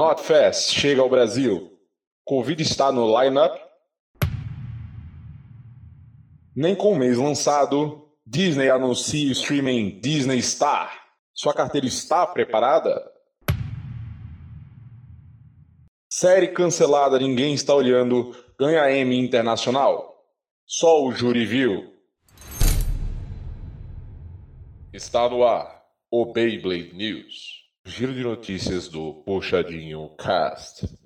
Notfest chega ao Brasil. Covid está no lineup? Nem com o mês lançado, Disney anuncia o streaming Disney Star. Sua carteira está preparada? Série cancelada Ninguém Está Olhando ganha Emmy Internacional. Só o júri viu. Está no ar o Beyblade News. Giro de notícias do Puxadinho Cast.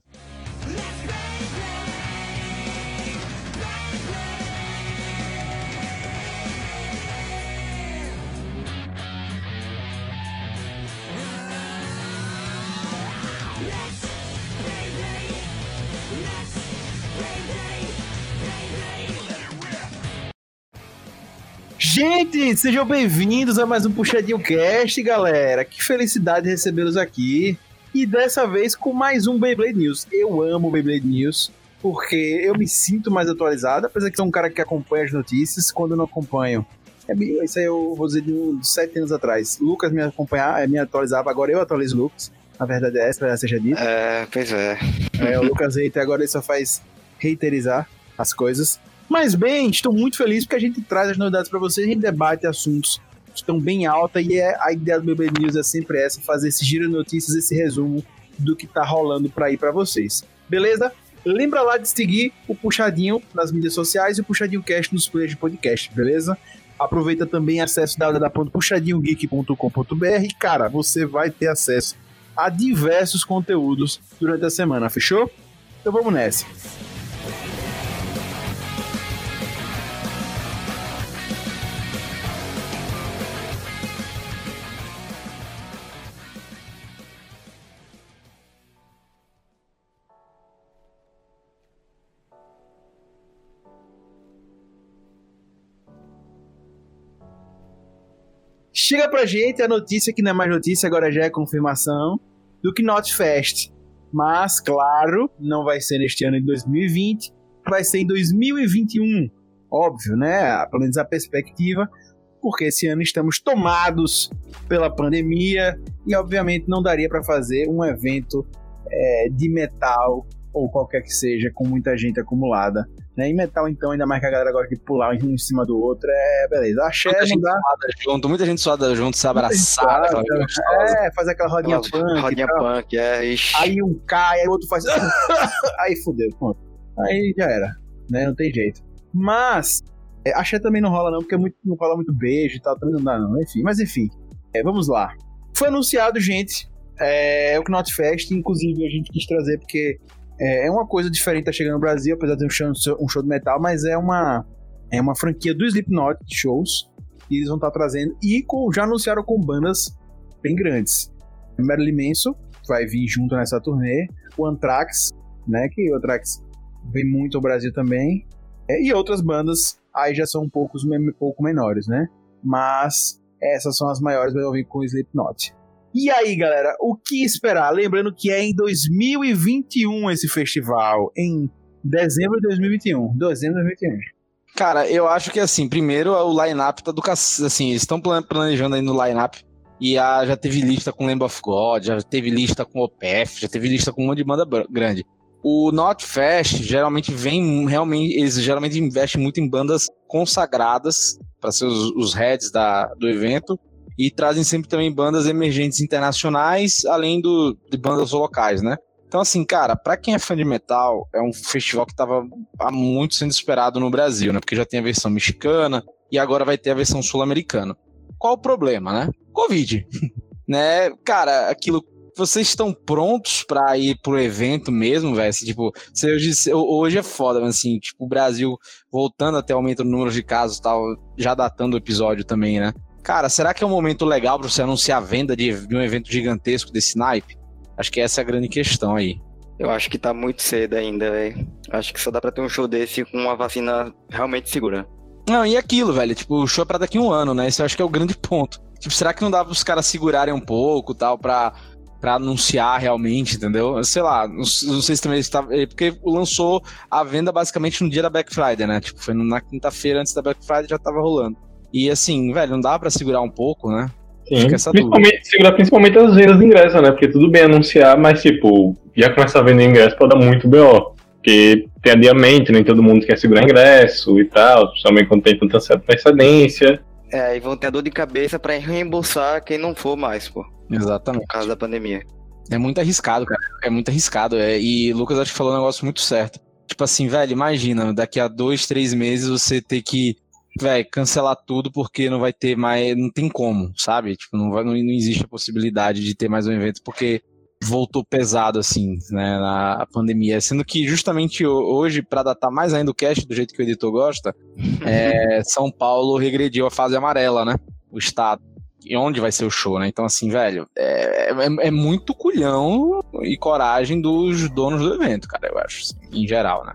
Gente, sejam bem-vindos a mais um Puxadinho Cast, galera. Que felicidade recebê-los aqui. E dessa vez com mais um Beyblade News. Eu amo Beyblade News porque eu me sinto mais atualizado, apesar que sou um cara que acompanha as notícias. Quando eu não acompanho, é, isso aí eu vou dizer de uns sete anos atrás. Lucas me acompanhava, me atualizava, agora eu atualizo o Lucas. Na verdade é essa, seja dito. É, pois é. É, o Lucas Reiter agora ele só faz reiterizar as coisas. Mas bem, estou muito feliz porque a gente traz as novidades para vocês, a gente debate assuntos que estão bem alta e é, a ideia do BB News é sempre essa, fazer esse giro de notícias, esse resumo do que tá rolando para ir para vocês. Beleza? Lembra lá de seguir o Puxadinho nas mídias sociais e o Puxadinho Cast nos players de podcast, beleza? Aproveita também acesso www.puxadinhogeek.com.br e, cara, você vai ter acesso a diversos conteúdos durante a semana, fechou? Então vamos nessa. Chega pra gente a notícia que não é mais notícia, agora já é confirmação, do que Fest. Mas, claro, não vai ser neste ano de 2020, vai ser em 2021. Óbvio, né? Pelo menos a perspectiva, porque esse ano estamos tomados pela pandemia e, obviamente, não daria para fazer um evento é, de metal ou qualquer que seja, com muita gente acumulada. Né? Em metal, então, ainda mais que a galera gosta de pular um em cima do outro, é beleza. Axé muita não gente dá. suada junto, muita gente suada junto, se gostosa. É, fazer aquela rodinha Aquela punk. e Rodinha punk, é. Ixi. Aí um cai, aí o outro faz. aí fudeu, pronto. Aí já era, né? Não tem jeito. Mas, é, axé também não rola, não, porque é muito, não rola muito beijo e tal, também não dá, não. Enfim, mas enfim. É, vamos lá. Foi anunciado, gente, é, o Knot Fest, inclusive a gente quis trazer porque é, é uma coisa diferente tá chegando no Brasil, apesar de ser um show, de metal, mas é uma, é uma franquia do Slipknot de shows que eles vão estar trazendo e com- já anunciaram com bandas bem grandes. Marilyn Manson vai vir junto nessa turnê, o Anthrax, né, que o Anthrax vem muito ao Brasil também, é, e outras bandas aí já são um pouco, um pouco menores, né? Mas essas são as maiores, vai vir com o Slipknot. E aí, galera, o que esperar? Lembrando que é em 2021 esse festival, em dezembro de 2021. Dezembro de 2021. Cara, eu acho que assim, primeiro o line-up tá do assim, eles estão plan- planejando aí no line-up e a, já teve lista com Lamb of God, já teve lista com OPF, já teve lista com um monte de banda grande. O Not Fest geralmente vem realmente, eles geralmente investem muito em bandas consagradas para ser os, os heads da, do evento e trazem sempre também bandas emergentes internacionais, além do, de bandas locais, né? Então, assim, cara, pra quem é fã de metal, é um festival que tava há muito sendo esperado no Brasil, né? Porque já tem a versão mexicana e agora vai ter a versão sul-americana. Qual o problema, né? Covid. né? Cara, aquilo. Vocês estão prontos pra ir pro evento mesmo, velho? Assim, tipo, hoje, hoje é foda, mas assim, tipo, o Brasil voltando até aumento no número de casos tal, já datando o episódio também, né? Cara, será que é um momento legal pra você anunciar a venda de, de um evento gigantesco desse naipe? Acho que essa é a grande questão aí. Eu acho que tá muito cedo ainda, velho. Acho que só dá pra ter um show desse com uma vacina realmente segura. Não, e aquilo, velho, tipo, o show é pra daqui a um ano, né? Esse eu acho que é o grande ponto. Tipo, será que não dá pros caras segurarem um pouco tal, pra, pra anunciar realmente, entendeu? Sei lá, não, não sei se também está. Porque lançou a venda basicamente no dia da Black Friday, né? Tipo, foi na quinta-feira antes da Black Friday já tava rolando. E assim, velho, não dá pra segurar um pouco, né? Sim, Fica essa principalmente, segurar principalmente as vendas de ingresso, né? Porque tudo bem anunciar, mas tipo, já começar a vender ingresso pode dar muito B.O. Porque tem adiamento, nem todo mundo quer segurar ingresso e tal, principalmente quando tem tanta certa precedência. É, aí vão ter a dor de cabeça para reembolsar quem não for mais, pô. Exatamente. Por causa da pandemia. É muito arriscado, cara. É muito arriscado. É, e Lucas acho que falou um negócio muito certo. Tipo assim, velho, imagina, daqui a dois, três meses você ter que, velho, cancelar tudo porque não vai ter mais. Não tem como, sabe? Tipo, não, vai, não, não existe a possibilidade de ter mais um evento porque voltou pesado, assim, né, na pandemia. Sendo que justamente hoje, para datar mais ainda o cast do jeito que o editor gosta, é, São Paulo regrediu a fase amarela, né? O estado e onde vai ser o show, né? Então, assim, velho, é, é, é, muito culhão e coragem dos donos do evento, cara, eu acho, assim, em geral, né?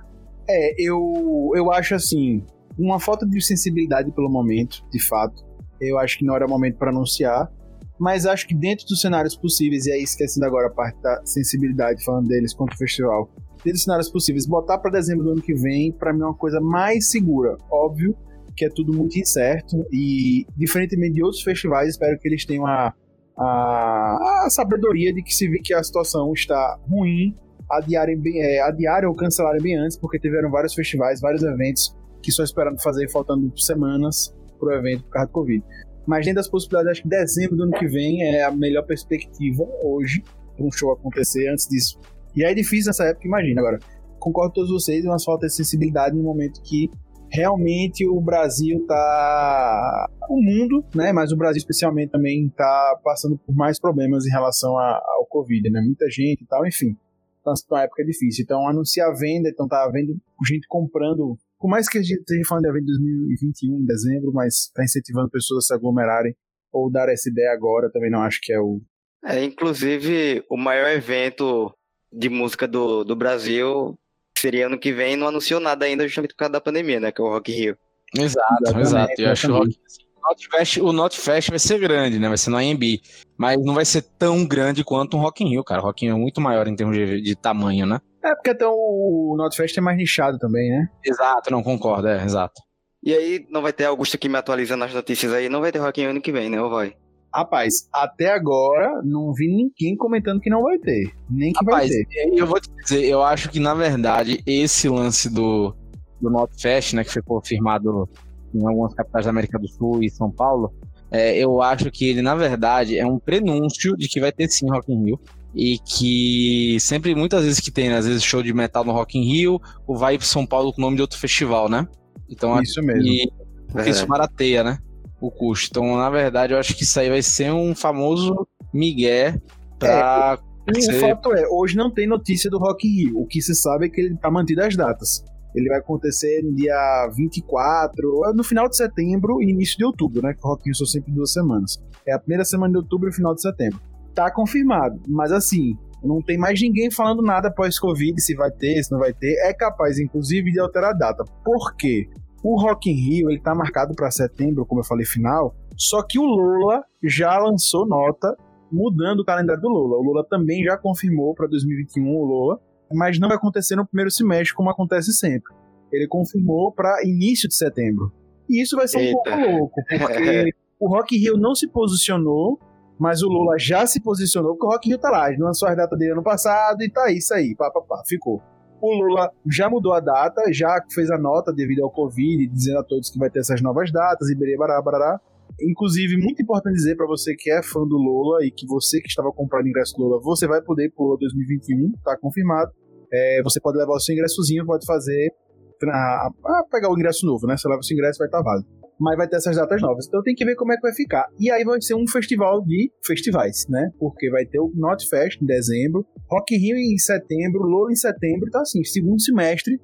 É, eu, eu acho, assim, uma falta de sensibilidade pelo momento, de fato. Eu acho que não era momento para anunciar, mas acho que dentro dos cenários possíveis, e aí esquecendo agora a parte da sensibilidade, falando deles quanto o festival, dentro dos cenários possíveis, botar para dezembro do ano que vem, para mim é uma coisa mais segura. Óbvio que é tudo muito incerto e, diferentemente de outros festivais, espero que eles tenham a, a, a sabedoria de que se vir que a situação está ruim, adiarem, bem, é, adiarem ou cancelarem bem antes, porque tiveram vários festivais, vários eventos que só esperando fazer faltando semanas pro evento por causa do Covid. Mas dentro das possibilidades, acho que dezembro do ano que vem é a melhor perspectiva hoje para um show acontecer antes disso. E é difícil nessa época, imagina. Agora, concordo com todos vocês, mas falta de sensibilidade no momento que realmente o Brasil tá. O mundo, né? Mas o Brasil especialmente também tá passando por mais problemas em relação a, ao Covid, né? Muita gente e tal, enfim. Tá uma época difícil. Então, anunciar a venda, então tá vendo gente comprando. Por mais que a gente esteja falando de evento 2021, em dezembro, mas tá incentivando pessoas a se aglomerarem ou dar essa ideia agora, também não acho que é o. É, inclusive, o maior evento de música do, do Brasil seria ano que vem, não anunciou nada ainda justamente por causa da pandemia, né? Que é o Rock Rio. Exato, exato. Eu acho que o Rock o Notfest vai ser grande, né? Vai ser no AMB. Mas não vai ser tão grande quanto um Rock in Rio, cara. O Rock in Rio é muito maior em termos de, de tamanho, né? É, porque até o Notfest é mais nichado também, né? Exato, não concordo, é, exato. E aí, não vai ter Augusto aqui me atualizando as notícias aí, não vai ter Rock in Rio ano que vem, né? Ou vai? Rapaz, até agora não vi ninguém comentando que não vai ter. Nem que Rapaz, vai ter. Eu vou te dizer, eu acho que na verdade esse lance do, do Notfest, né, que foi confirmado em algumas capitais da América do Sul e São Paulo, é, eu acho que ele na verdade é um prenúncio de que vai ter sim Rock in Rio e que sempre muitas vezes que tem, né, às vezes show de metal no Rock in Rio, ou vai para São Paulo com o nome de outro festival, né? Então isso mesmo. E, porque é. isso barateia, né? o custo. Então, na verdade, eu acho que isso aí vai ser um famoso migué pra. É, o fato é, hoje não tem notícia do Rock in Rio. O que se sabe é que ele tá mantido as datas. Ele vai acontecer no dia 24, no final de setembro e início de outubro, né? Que o Rock in Rio são sempre duas semanas. É a primeira semana de outubro e final de setembro. Tá confirmado, mas assim, não tem mais ninguém falando nada pós-Covid, se vai ter, se não vai ter. É capaz, inclusive, de alterar a data. Por quê? O Rock in Rio ele tá marcado para setembro, como eu falei, final. Só que o Lula já lançou nota mudando o calendário do Lula. O Lula também já confirmou para 2021 o Lula, mas não vai acontecer no primeiro semestre como acontece sempre. Ele confirmou para início de setembro. E isso vai ser Eita. um pouco louco, porque o Rock in Rio não se posicionou, mas o Lula já se posicionou, porque o Rock in Rio tá lá, lançou as datas dele ano passado e tá isso aí, pá, pá, pá, ficou. O Lula já mudou a data, já fez a nota devido ao Covid, dizendo a todos que vai ter essas novas datas, e barará, barará. Inclusive, muito importante dizer para você que é fã do Lula e que você que estava comprando ingresso do Lula, você vai poder Lula 2021, tá confirmado. É, você pode levar o seu ingressozinho, pode fazer pra, pra pegar o ingresso novo, né? Você leva o seu ingresso vai estar tá válido mas vai ter essas datas novas. Então tem que ver como é que vai ficar. E aí vai ser um festival de festivais, né? Porque vai ter o Notfest em dezembro, Rock Rio em setembro, Lola em setembro. Então, assim, segundo semestre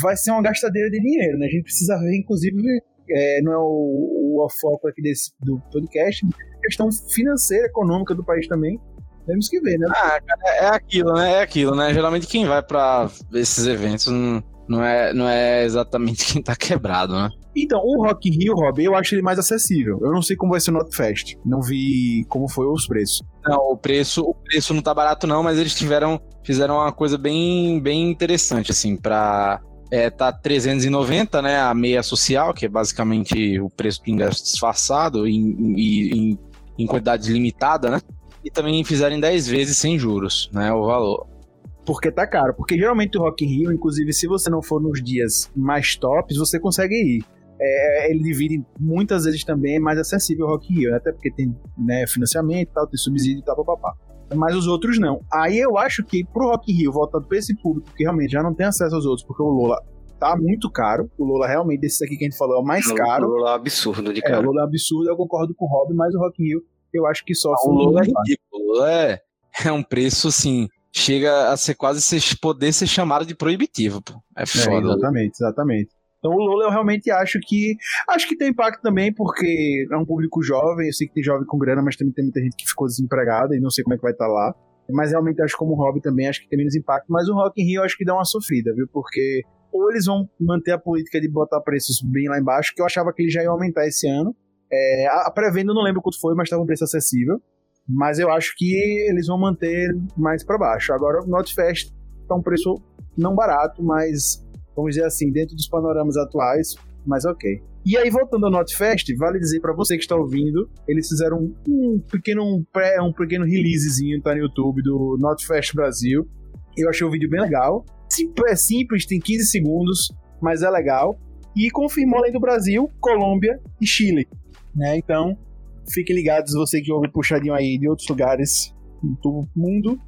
vai ser uma gastadeira de dinheiro, né? A gente precisa ver, inclusive, é, não é o, o foco aqui desse, do podcast, questão financeira, econômica do país também. Temos que ver, né? Ah, cara, é aquilo, né? É aquilo, né? Geralmente quem vai para esses eventos não, não, é, não é exatamente quem tá quebrado, né? Então, o Rock in Rio, Rob, eu acho ele mais acessível. Eu não sei como vai ser o Notfest. Não vi como foi os preços. Não, o preço, o preço não tá barato não, mas eles tiveram fizeram uma coisa bem bem interessante assim para é, tá 390, né, a meia social, que é basicamente o preço do ingresso disfarçado em, em, em quantidade limitada, né? E também fizeram em 10 vezes sem juros, né? O valor. Porque tá caro. Porque geralmente o Rock in Rio, inclusive, se você não for nos dias mais tops, você consegue ir. É, ele divide muitas vezes também é mais acessível o Rock in Rio, né? até porque tem né, financiamento e tal, tem subsídio e tal, papapá. Mas os outros não. Aí eu acho que pro Rock in Rio, voltado pra esse público que realmente já não tem acesso aos outros, porque o Lola tá muito caro. O Lola realmente, desses aqui que a gente falou, é o mais O caro. Lola é um absurdo de É, o. Lola é absurdo, eu concordo com o Rob, mas o Rock in Rio eu acho que só O Lola é ridículo. O Lola é, é um preço, assim, chega a ser quase ser, poder ser chamado de proibitivo, pô. É É, foda. exatamente, exatamente. Então o Lola eu realmente acho que. Acho que tem impacto também, porque é um público jovem. Eu sei que tem jovem com grana, mas também tem muita gente que ficou desempregada e não sei como é que vai estar lá. Mas realmente acho que como hobby também, acho que tem menos impacto. Mas o Rock in Rio eu acho que dá uma sofrida, viu? Porque ou eles vão manter a política de botar preços bem lá embaixo, que eu achava que eles já iam aumentar esse ano. É, a a pré-venda eu não lembro quanto foi, mas estava um preço acessível. Mas eu acho que eles vão manter mais para baixo. Agora o Notfest tá um preço não barato, mas vamos dizer assim, dentro dos panoramas atuais, mas ok. E aí, voltando ao Notfest, vale dizer para você que está ouvindo, eles fizeram um, pequeno pré, um pequeno releasezinho tá no YouTube do Notfest Brasil. Eu achei o vídeo bem legal. É simples, tem 15 segundos, mas é legal. E confirmou além do Brasil, Colômbia e Chile. Né? Então, fiquem ligados, você que ouve puxadinho aí de outros lugares do mundo,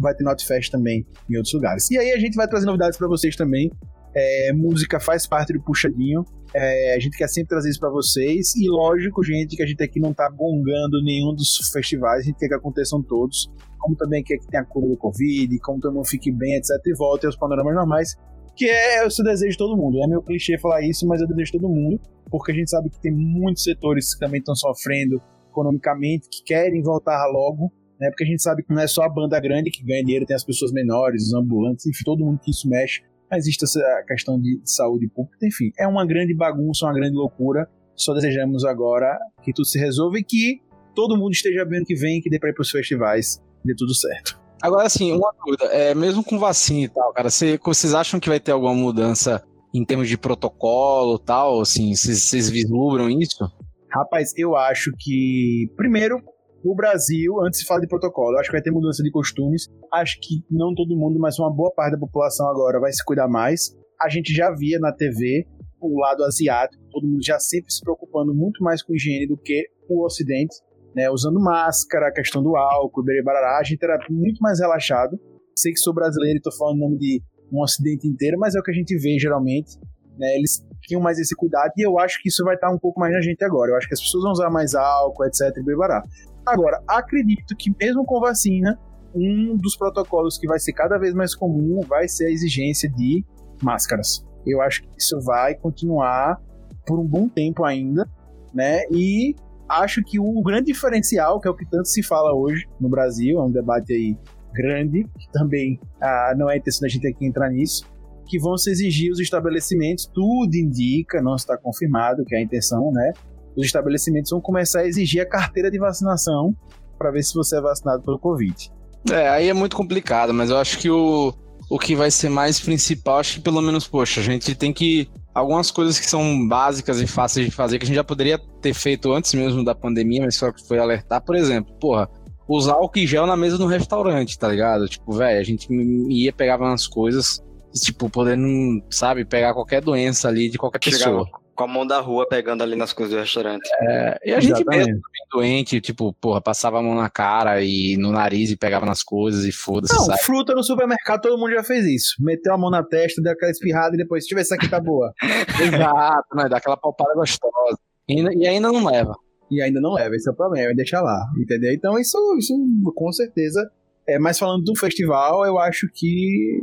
vai ter Notfest também em outros lugares. E aí a gente vai trazer novidades para vocês também. É, música faz parte do puxadinho. É, a gente quer sempre trazer isso para vocês. E lógico, gente, que a gente aqui não tá gongando nenhum dos festivais, a gente quer que aconteçam todos. Como também quer que tenha a cura do Covid, como todo mundo fique bem, etc. E volte aos panoramas normais. Que é o seu desejo de todo mundo. É meu clichê falar isso, mas é o desejo de todo mundo. Porque a gente sabe que tem muitos setores que também estão sofrendo economicamente, que querem voltar logo né? Porque a gente sabe que não é só a banda grande que ganha dinheiro, tem as pessoas menores, os ambulantes, enfim, todo mundo que isso mexe. Mas existe essa questão de saúde pública, enfim, é uma grande bagunça, uma grande loucura. Só desejamos agora que tudo se resolva e que todo mundo esteja bem ano que vem, que dê pra ir pros festivais, dê tudo certo. Agora, assim, uma dúvida. É, mesmo com vacina e tal, cara, cê- vocês acham que vai ter alguma mudança em termos de protocolo e tal? Assim, vocês vislumbram isso? Rapaz, eu acho que, primeiro, o Brasil, antes de falar de protocolo, acho que vai ter mudança de costumes. Acho que não todo mundo, mas uma boa parte da população agora vai se cuidar mais. A gente já via na TV o lado asiático, todo mundo já sempre se preocupando muito mais com higiene do que o Ocidente, né? Usando máscara, a questão do álcool, barará, a gente era muito mais relaxado. Sei que sou brasileiro e tô falando em nome de um Ocidente inteiro, mas é o que a gente vê geralmente. Né? Eles tinham mais esse cuidado e eu acho que isso vai estar um pouco mais na gente agora. Eu acho que as pessoas vão usar mais álcool, etc. e barará. Agora, acredito que mesmo com vacina, um dos protocolos que vai ser cada vez mais comum vai ser a exigência de máscaras. Eu acho que isso vai continuar por um bom tempo ainda, né? E acho que o grande diferencial, que é o que tanto se fala hoje no Brasil, é um debate aí grande, que também ah, não é intenção da gente aqui entrar nisso, que vão se exigir os estabelecimentos, tudo indica, não está confirmado que é a intenção, né? Os estabelecimentos vão começar a exigir a carteira de vacinação para ver se você é vacinado pelo Covid. É, aí é muito complicado, mas eu acho que o, o que vai ser mais principal, acho que pelo menos, poxa, a gente tem que. Algumas coisas que são básicas e fáceis de fazer, que a gente já poderia ter feito antes mesmo da pandemia, mas só que foi alertar, por exemplo, porra, usar álcool em gel na mesa do restaurante, tá ligado? Tipo, velho, a gente ia, pegava umas coisas, tipo, podendo, sabe, pegar qualquer doença ali de qualquer Chegava pessoa. Com a mão da rua pegando ali nas coisas do restaurante. É, e a gente Exatamente. mesmo também doente, tipo, porra, passava a mão na cara e no nariz e pegava nas coisas e foda-se, Não, sabe? fruta no supermercado, todo mundo já fez isso. Meteu a mão na testa, deu aquela espirrada e depois, se tiver essa aqui tá boa. Exato, né? Dá aquela palpada gostosa. E ainda, e ainda não leva. e ainda não leva, esse é o problema, é deixar lá, entendeu? Então isso, isso com certeza. É, mas falando do festival, eu acho que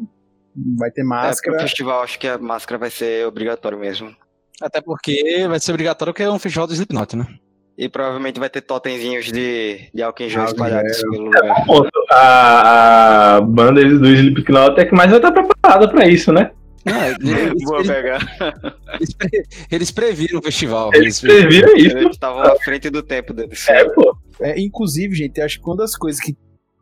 vai ter É, máscara. festival, acho que a máscara vai ser obrigatório mesmo. Até porque vai ser obrigatório que é um festival do Slipknot, né? E provavelmente vai ter totemzinhos de, de Álcool em espalhados pelo lugar. Ponto. A, a banda do Slipknot é que mais vai estar preparada pra isso, né? Não, eles, Boa eles, pegar. eles pre- eles previram o festival. Eles previram isso. Eles estavam à frente do tempo deles. É, pô. É, inclusive, gente, acho que uma das coisas que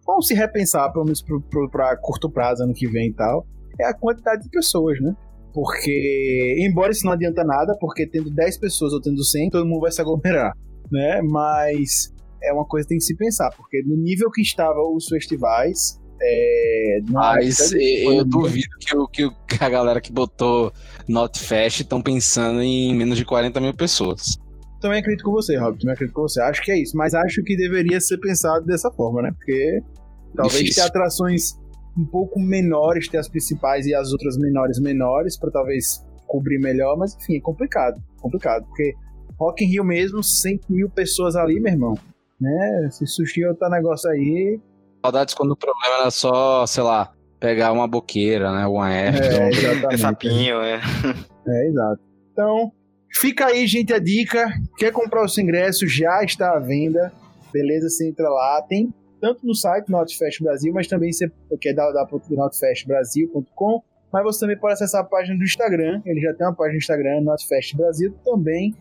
vão se repensar, pelo menos pro, pro, pra curto prazo, ano que vem e tal, é a quantidade de pessoas, né? Porque, embora isso não adianta nada, porque tendo 10 pessoas ou tendo 100, todo mundo vai se aglomerar, né? Mas é uma coisa que tem que se pensar, porque no nível que estavam os festivais, é, Mas eu, eu duvido que, o- que, a galera que botou Notfest estão pensando em menos de 40 mil pessoas. Também acredito com você, Rob. Também acredito com você. Acho que é isso. Mas acho que deveria ser pensado dessa forma, né? Porque talvez Difícil. ter atrações um pouco menores, ter as principais e as outras menores menores, pra talvez cobrir melhor. Mas enfim, é complicado. Complicado. Porque Rock in Rio mesmo, 100 mil pessoas ali, meu irmão. Né? Se sushi outro negócio aí. Saudades quando o problema era só, sei lá, pegar uma boqueira, né? Uma F. É, É exatamente. sapinho, é. É, exato. Então, fica aí, gente, a dica. Quer comprar o seu ingresso, já está à venda. Beleza? Você entra lá. Tem tanto no site Notfest Brasil, mas também você dar da notfestbrasil.com. Mas você também pode acessar a página do Instagram. Ele já tem uma página no Instagram, Notfest Brasil também.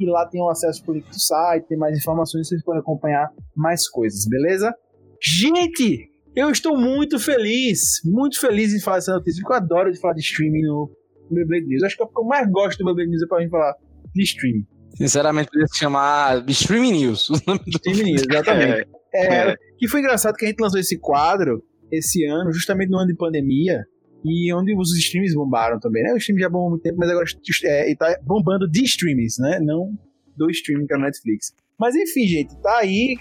E lá tem o acesso pro link do site, tem mais informações, vocês podem acompanhar mais coisas, beleza? Gente, eu estou muito feliz, muito feliz em falar essa notícia, porque eu adoro de falar de streaming no, Beyblade News. Acho que é o que eu mais gosto do Beyblade News é pra gente falar de streaming. Sinceramente, podia se chamar Streaming News. O nome do- Streaming News, exatamente. É. É, que foi engraçado que a gente lançou esse quadro esse ano, justamente no ano de pandemia, e onde os streams bombaram também, né? O stream já bombou há muito tempo, mas agora é, tá bombando de streams, né? Não do streaming que é o Netflix. Mas enfim, gente, tá aí.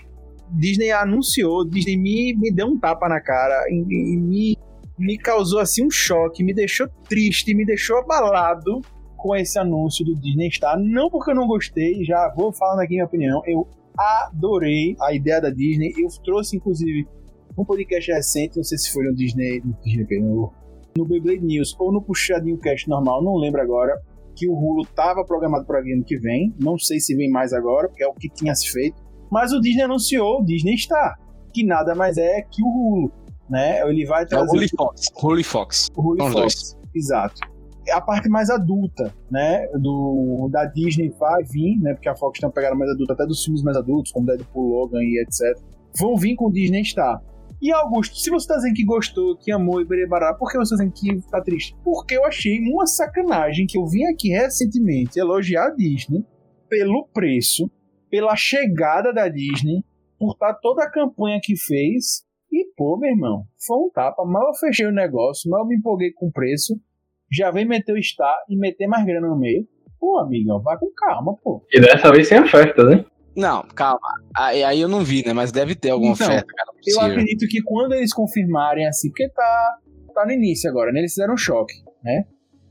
Disney anunciou, Disney me, me deu um tapa na cara e, e me, me causou assim um choque, me deixou triste, me deixou abalado com esse anúncio do Disney Star. Não porque eu não gostei, já vou falando aqui minha opinião. Eu adorei a ideia da Disney. Eu trouxe, inclusive, um podcast recente, não sei se foi no Disney, no, Disney, no, no Beyblade News ou no Puxadinho Cast normal, não lembro agora, que o Hulu estava programado para vir ano que vem. Não sei se vem mais agora, porque é o que tinha se feito. Mas o Disney anunciou o Disney Star, que nada mais é que o Hulu. Né? Ele vai É o trazer Holy Fox. Holy Fox. o Hulu Fox. Exato. A parte mais adulta, né, do, da Disney vai vir, né, porque a Fox tem uma pegada mais adulta, até dos filmes mais adultos, como Deadpool, Logan e etc. Vão vir com o Disney Star. E Augusto, se você tá dizendo que gostou, que amou e berebará, por que você tá dizendo que tá triste? Porque eu achei uma sacanagem que eu vim aqui recentemente elogiar a Disney pelo preço, pela chegada da Disney, por tá toda a campanha que fez. E, pô, meu irmão, foi um tapa. Mal eu fechei o negócio, mal eu me empolguei com o preço, já vem meter o Star e meter mais grana no meio. Pô, amigão, vai com calma, pô. E dessa vez sem oferta, né? Não, calma. Aí, aí eu não vi, né? Mas deve ter alguma Então, oferta, cara. Eu acredito que quando eles confirmarem assim, porque tá, tá no início agora, né? Eles fizeram um choque, né?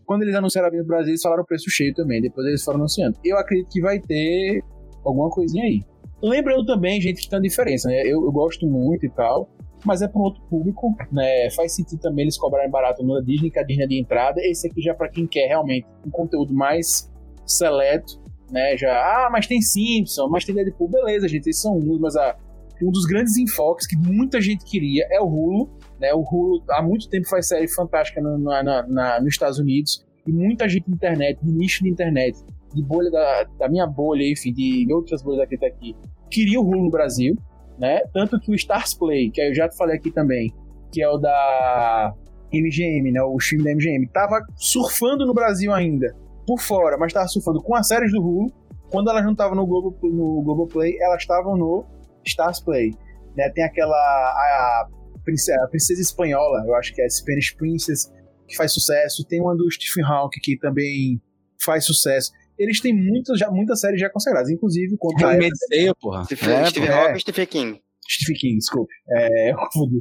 Quando eles anunciaram a vinda do Brasil, eles falaram o preço cheio também, depois eles foram anunciando. Eu acredito que vai ter alguma coisinha aí. Lembrando também, gente, que tem uma diferença, né? Eu, eu gosto muito e tal, mas é para um outro público, né? Faz sentido também eles cobrarem barato no Disney, que a Disney é de entrada. Esse aqui já para quem quer realmente um conteúdo mais seleto, né? Já, ah, mas tem Simpson, mas tem Deadpool, beleza, gente, esses são uns, mas a, um dos grandes enfoques que muita gente queria é o Hulu, né? O Hulu há muito tempo faz série fantástica no, na, na- nos Estados Unidos e muita gente de internet, de nicho de internet, de bolha da, da minha bolha, enfim, de outras bolhas daqui até aqui, queria o Hulu no Brasil, né? Tanto que o Stars Play, que eu já te falei aqui também, que é o da MGM, né? O stream da MGM, tava surfando no Brasil ainda, por fora, mas tava surfando com as séries do Hulu. Quando elas não estavam no Globo no Globoplay, elas estavam no Stars Play. Né? Tem aquela a, princesa, a princesa espanhola, eu acho que é Spanish Princess, que faz sucesso. Tem uma do Stephen Hawking que também faz sucesso. Eles têm muitas, já, muitas séries já consagradas, inclusive quanto a Handmaid's Tale, porra. Stephen, É, Stephen é. Hawking e Stephen King. Stephen King, desculpe. É, eu confundi.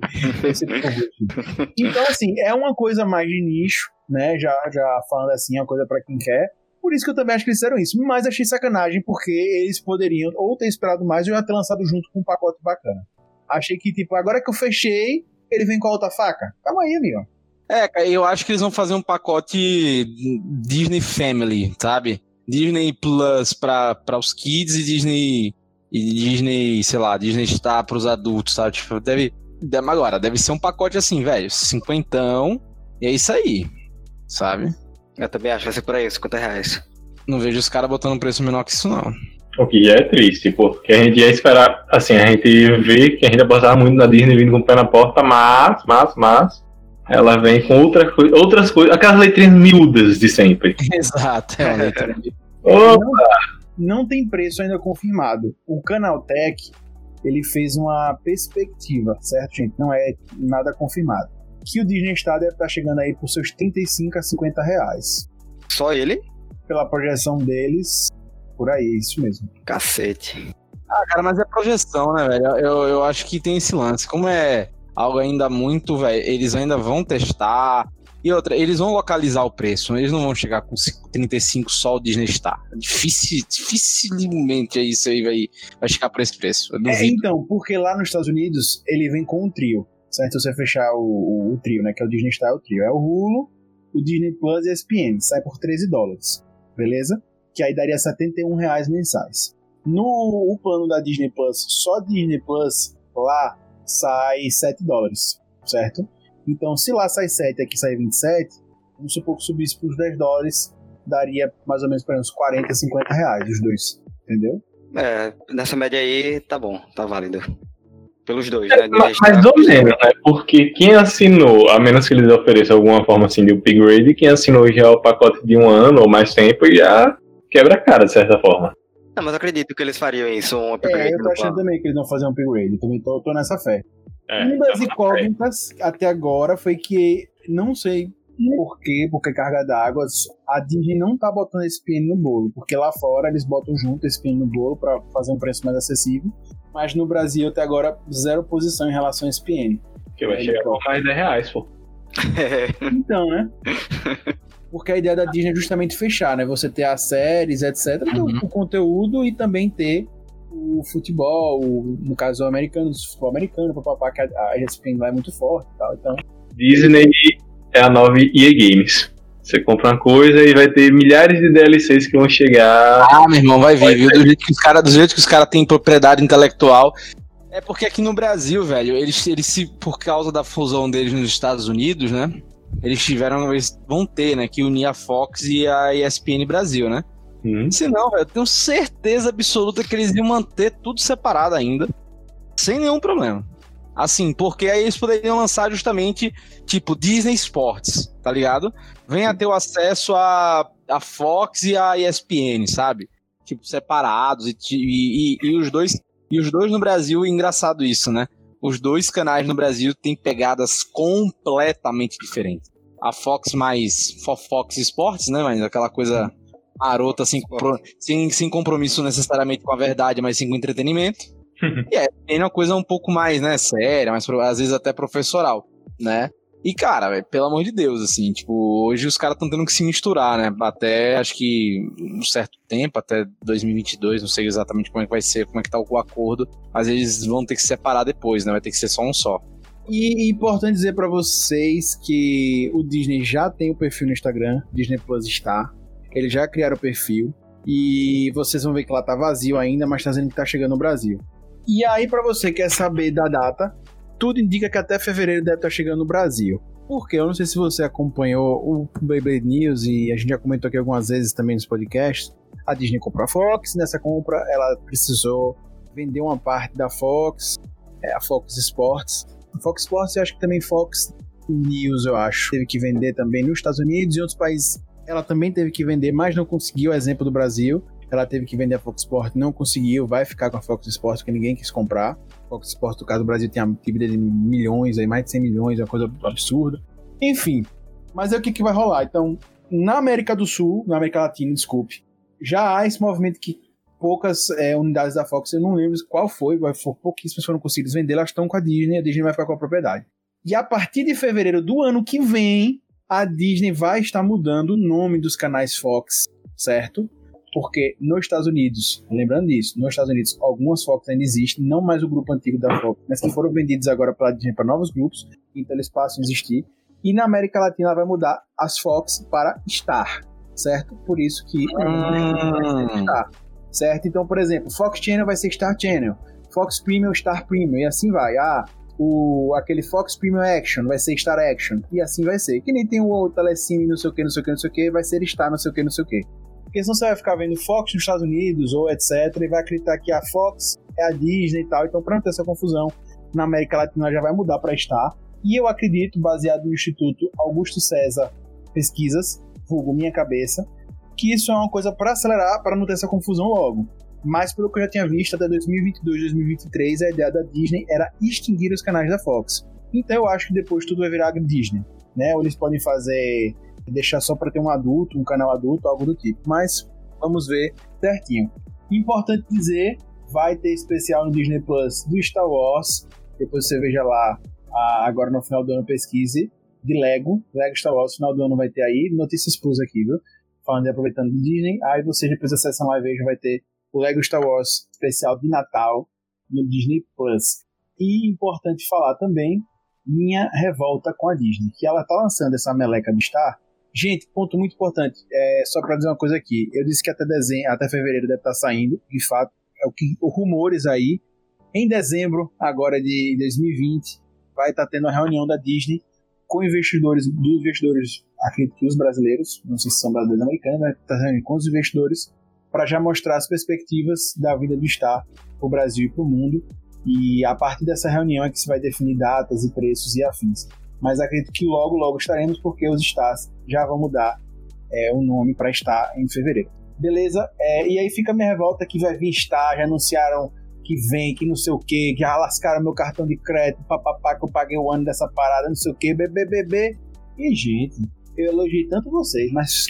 Então, assim, é uma coisa mais de nicho, né? Já, já falando assim, é uma coisa pra quem quer. Por isso que eu também acho que eles fizeram isso. Mas achei sacanagem, porque eles poderiam ou ter esperado mais ou já ter lançado junto com um pacote bacana. Achei que, tipo, agora que eu fechei, ele vem com a outra faca. Calma aí, amigo. É, eu acho que eles vão fazer um pacote Disney Family, sabe? Disney Plus pra, pra os kids e Disney. E Disney, sei lá, Disney Star pros adultos, sabe? Tipo, deve. deve- Agora, deve ser um pacote assim, velho. Cinquentão. E é isso aí. Sabe? Eu também acho que vai ser por aí, 50 reais. Não vejo os caras botando um preço menor que isso, não. O que já é triste, porque a gente ia esperar, assim, a gente vê que a gente apostava muito na Disney vindo com o pé na porta, mas, mas, mas, ela vem com outra coi- outras coisas, aquelas letrinhas miúdas de sempre. Exato, é uma letra. Ô, Não tem preço ainda confirmado. O Canaltech ele fez uma perspectiva, certo, gente? Não é nada confirmado. Que o Disney Star deve estar chegando aí por seus 35 a 50 reais. Só ele? Pela projeção deles, por aí, isso mesmo. Cacete. Ah, cara, mas é projeção, né, velho? Eu, eu acho que tem esse lance. Como é algo ainda muito, velho, eles ainda vão testar. E outra, eles vão localizar o preço, eles não vão chegar com 35 só o Disney Star. Difícil, dificilmente é isso aí vai, vai chegar por esse preço. É, então, porque lá nos Estados Unidos ele vem com um trio, certo? Se você fechar o, o- o trio, né? Que é o Disney Star, é o trio. É o Hulu, o Disney Plus e a ESPN. Sai por 13 dólares, beleza? Que aí daria 71 reais mensais. No o plano da Disney Plus, só Disney Plus, lá sai 7 dólares, certo? Então, se lá sai 7 e aqui sai 27, vamos supor que subisse para os 10 dólares, daria mais ou menos para uns 40, 50 reais os dois, entendeu? É, nessa média aí tá bom, tá válido. Pelos dois, né? Ma- Mais ou menos, né? Porque quem assinou, a menos que eles ofereçam alguma forma assim de upgrade, quem assinou já o pacote de um ano ou mais tempo já quebra a cara, de certa forma. Não, mas eu acredito que eles fariam isso, um É, upgrade eu tô achando plano. também que eles vão fazer um upgrade. Eu também tô, tô nessa fé. É, Uma das então, incógnitas até agora foi que, não sei por quê, porque carga d'água, a Disney não tá botando esse PN no bolo. Porque lá fora eles botam junto esse PN no bolo pra fazer um preço mais acessível. Mas no Brasil até agora, zero posição em relação a esse PN. que vai chegar por mais 10 reais, pô. Então, né? Porque a ideia da Disney é justamente fechar, né? Você ter as séries, etc., Uhum. o conteúdo e também ter o futebol, o- no caso o americano, o futebol americano, papapá, que a, a ESPN lá é muito forte e tal. Então, Disney é a nova EA Games. Você compra uma coisa e vai ter milhares de DLCs que vão chegar. Ah, meu irmão, vai vir, viu? Do jeito que os caras, caras têm propriedade intelectual. É porque aqui no Brasil, velho, eles, eles se, por causa da fusão deles nos Estados Unidos, né? Eles tiveram, eles vão ter, né, que unir a Fox e a ESPN Brasil, né? Hum. Se não, eu tenho certeza absoluta que eles iam manter tudo separado ainda, sem nenhum problema. Assim, porque aí eles poderiam lançar justamente, tipo, Disney Sports, tá ligado? Venha ter o acesso a, a Fox e a ESPN, sabe? Tipo, separados e, e, e, e os dois e os dois no Brasil, engraçado isso, né? Os dois canais no Brasil têm pegadas completamente diferentes. A Fox mais fo- Fox Sports, né? Mas aquela coisa marota, sem, compro- sem, sem compromisso necessariamente com a verdade, mas sim com entretenimento. e é, tem uma coisa um pouco mais, né, séria, mas às vezes até professoral, né? E, cara, véio, pelo amor de Deus, assim, tipo, hoje os caras estão tendo que se misturar, né? Até, acho que um certo tempo, até 2022, não sei exatamente como é que vai ser, como é que tá o acordo, mas eles vão ter que se separar depois, né? Vai ter que ser só um só. E importante dizer pra vocês que o Disney já tem o perfil no Instagram, Disney Plus está. Eles já criaram o perfil. E vocês vão ver que lá tá vazio ainda, mas tá dizendo que tá chegando no Brasil. E aí, pra você que quer saber da data, tudo indica que até fevereiro deve estar chegando no Brasil. Porque eu não sei se você acompanhou o Beyblade News e a gente já comentou aqui algumas vezes também nos podcasts. A Disney comprou a Fox, nessa compra ela precisou vender uma parte da Fox, é, a Fox Sports. A Fox Sports e acho que também Fox News, eu acho. Teve que vender também nos Estados Unidos e outros países. Ela também teve que vender, mas não conseguiu. Exemplo do Brasil. Ela teve que vender a Fox Sports, não conseguiu. Vai ficar com a Fox Sports, porque ninguém quis comprar. Fox Sports, no caso do Brasil, tem a dívida de milhões, aí, mais de 100 milhões, é uma coisa absurda. Enfim, mas é o que, que vai rolar. Então, na América do Sul, na América Latina, desculpe, já há esse movimento que poucas é, unidades da Fox, eu não lembro qual foi, mas for, pouquíssimas foram conseguidas vender, elas estão com a Disney, a Disney vai ficar com a propriedade. E a partir de fevereiro do ano que vem, a Disney vai estar mudando o nome dos canais Fox, certo? Porque nos Estados Unidos, lembrando disso, nos Estados Unidos algumas Fox ainda existem, não mais o grupo antigo da Fox, mas que foram vendidos agora para novos grupos, então eles passam a existir. E na América Latina ela vai mudar as Fox para Star, certo? Por isso que Hum. Star, certo? Então, por exemplo, Fox Channel vai ser Star Channel, Fox Premium Star Premium e assim vai. Ah, o aquele Fox Premium Action vai ser Star Action e assim vai ser. Que nem tem o Telecine, não sei o que, não sei o que, não sei o que, vai ser Star, não sei o que, não sei o que. Porque senão você vai ficar vendo Fox nos Estados Unidos ou etc. e vai acreditar que a Fox é a Disney e tal. Então, para não ter essa confusão, na América Latina já vai mudar para Star. E eu acredito, baseado no Instituto Augusto César Pesquisas, vulgo minha cabeça, que isso é uma coisa para acelerar, para não ter essa confusão logo. Mas pelo que eu já tinha visto, até 2022, 2023, a ideia da Disney era extinguir os canais da Fox. Então eu acho que depois tudo vai virar Disney, né? Ou eles podem fazer deixar só para ter um adulto, um canal adulto, algo do tipo. Mas vamos ver certinho. Importante dizer, vai ter especial no Disney Plus do Star Wars. Depois você veja lá, agora no final do ano pesquise de Lego, Lego Star Wars, final do ano vai ter aí notícias plus aqui, viu? Falando de aproveitando do Disney. Aí você depois acessam lá e veja vai ter o Lego Star Wars especial de Natal no Disney Plus. E importante falar também minha revolta com a Disney, que ela tá lançando essa meleca do Star. Gente, ponto muito importante, é, só para dizer uma coisa aqui, eu disse que até dezembro, até fevereiro deve estar tá saindo, de fato, é o que os rumores aí. Em dezembro agora de 2020 vai estar tá tendo a reunião da Disney com investidores, dos investidores, acredito que os brasileiros, não sei se são brasileiros americanos, mas está reunindo com os investidores para já mostrar as perspectivas da vida do Star para o Brasil e para o mundo. E a partir dessa reunião é que se vai definir datas e preços e afins. Mas acredito que logo, logo estaremos, porque os Stars já vão mudar é, o nome para Star em fevereiro. Beleza? É, e aí fica a minha revolta que vai vir Star, já anunciaram que vem, que não sei o que, que já lascaram meu cartão de crédito, papapá, que eu paguei o ano dessa parada, não sei o que, bebê. E, gente, eu elogiei tanto vocês, mas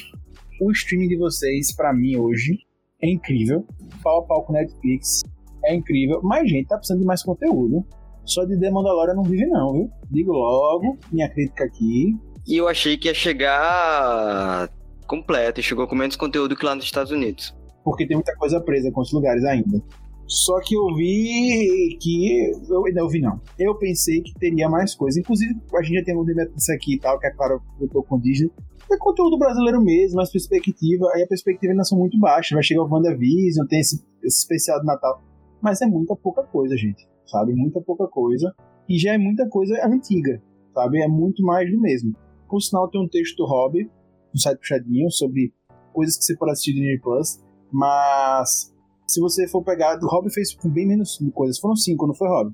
o streaming de vocês, para mim, hoje, é incrível. Pau a pau com Netflix, é incrível. Mas, gente, tá precisando de mais conteúdo. Só de The Mandalorian não vive, não, viu? Digo logo, minha crítica aqui. E eu achei que ia chegar completo, e chegou com menos conteúdo que lá nos Estados Unidos. Porque tem muita coisa presa com os lugares ainda. Só que eu vi que. Eu não vi, não. Eu pensei que teria mais coisa. Inclusive, a gente já tem um debate disso aqui e tal, que é claro, eu tô com Disney. É conteúdo brasileiro mesmo, mas perspectiva. Aí a perspectiva ainda são muito baixa. Vai chegar o WandaVision, tem esse, esse especial de Natal. Mas é muita pouca coisa, gente. Sabe? Muita pouca coisa. E já é muita coisa antiga. Sabe? É muito mais do mesmo. Por sinal, tem um texto do Rob, no site puxadinho, sobre coisas que você pode assistir Disney Plus. Mas se você for pegar, o Rob fez bem menos coisas. Foram cinco, não foi, Rob?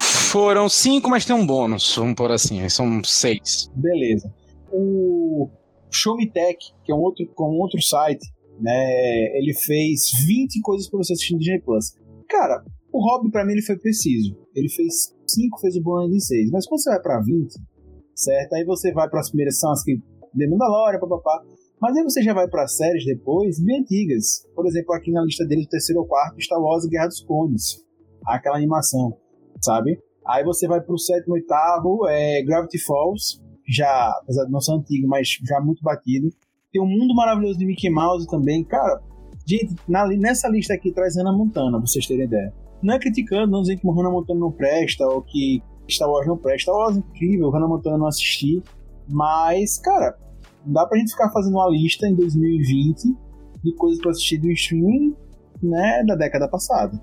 Foram cinco, mas tem um bônus, vamos por assim. São seis. Beleza. O Show Me Tech, que é um outro, com um outro site, né? Ele fez 20 coisas para você assistir no Disney Plus. Cara, o Rob, para mim, ele foi preciso. Ele fez 5, fez o bônus de 6. Mas quando você vai para 20, certo? Aí você vai para as primeiras, são as que. The Mandalorian, papapá. Mas aí você já vai para séries depois, bem antigas. Por exemplo, aqui na lista dele, o terceiro ou quarto, Star Wars Guerra dos Clones. Aquela animação, sabe? Aí você vai pro sétimo, oitavo, é Gravity Falls, já, apesar de não ser antigo, mas já muito batido. Tem o Mundo Maravilhoso de Mickey Mouse também. Cara, gente, na, nessa lista aqui traz Hannah Montana, pra vocês terem ideia. Não é criticando, não dizendo que Hannah Montana não presta, ou que Star Wars não presta. Star Wars é incrível, Hannah Montana não assisti. Mas, cara, dá pra gente ficar fazendo uma lista em 2020 de coisas pra assistir do streaming, né, da década passada.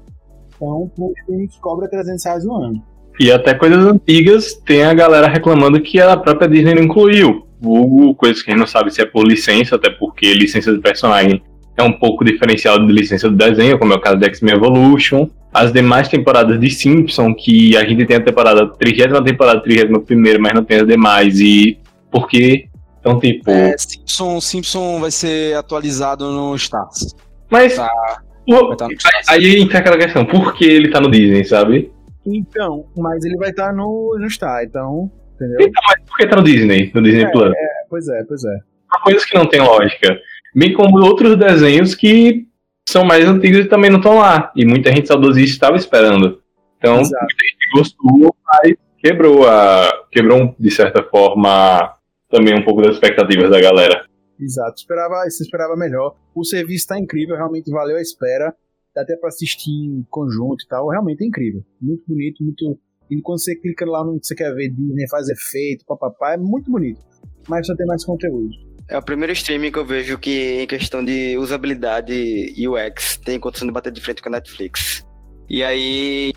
Então, um streaming que cobra 300 reais o ano. E até coisas antigas, tem a galera reclamando que a própria Disney não incluiu. Vulgo, coisas que a gente não sabe se é por licença, até porque licença de personagem é um pouco diferencial de licença do desenho, como é o caso de X-Men Evolution. As demais temporadas de Simpson, que a gente tem a temporada, 30 temporada, 31 mas não tem as demais, e porque então, tipo. É, Simpson, Simpson vai ser atualizado no Stars. Mas. Tá, o, tá aí entra aquela questão, por que ele tá no Disney, sabe? Então, mas ele vai estar tá no, no Star, então. Entendeu? Então, mas por que tá no Disney? No Disney é, Plus? É, pois é, pois é. São coisas que não tem lógica. Bem como outros desenhos que são mais antigos e também não estão lá. E muita gente saudosista estava esperando. Então, Exato. muita gente gostou, mas quebrou a. Quebrou, de certa forma, também um pouco das expectativas da galera. Exato, esperava, se esperava melhor. O serviço está incrível, realmente valeu a espera. Dá até para assistir em conjunto e tal. Realmente é incrível. Muito bonito, muito. E quando você clica lá no que você quer ver, Disney faz efeito, papapá, é muito bonito. Mas só tem mais conteúdo. É o primeiro streaming que eu vejo que, em questão de usabilidade e UX, tem condição de bater de frente com a Netflix. E aí,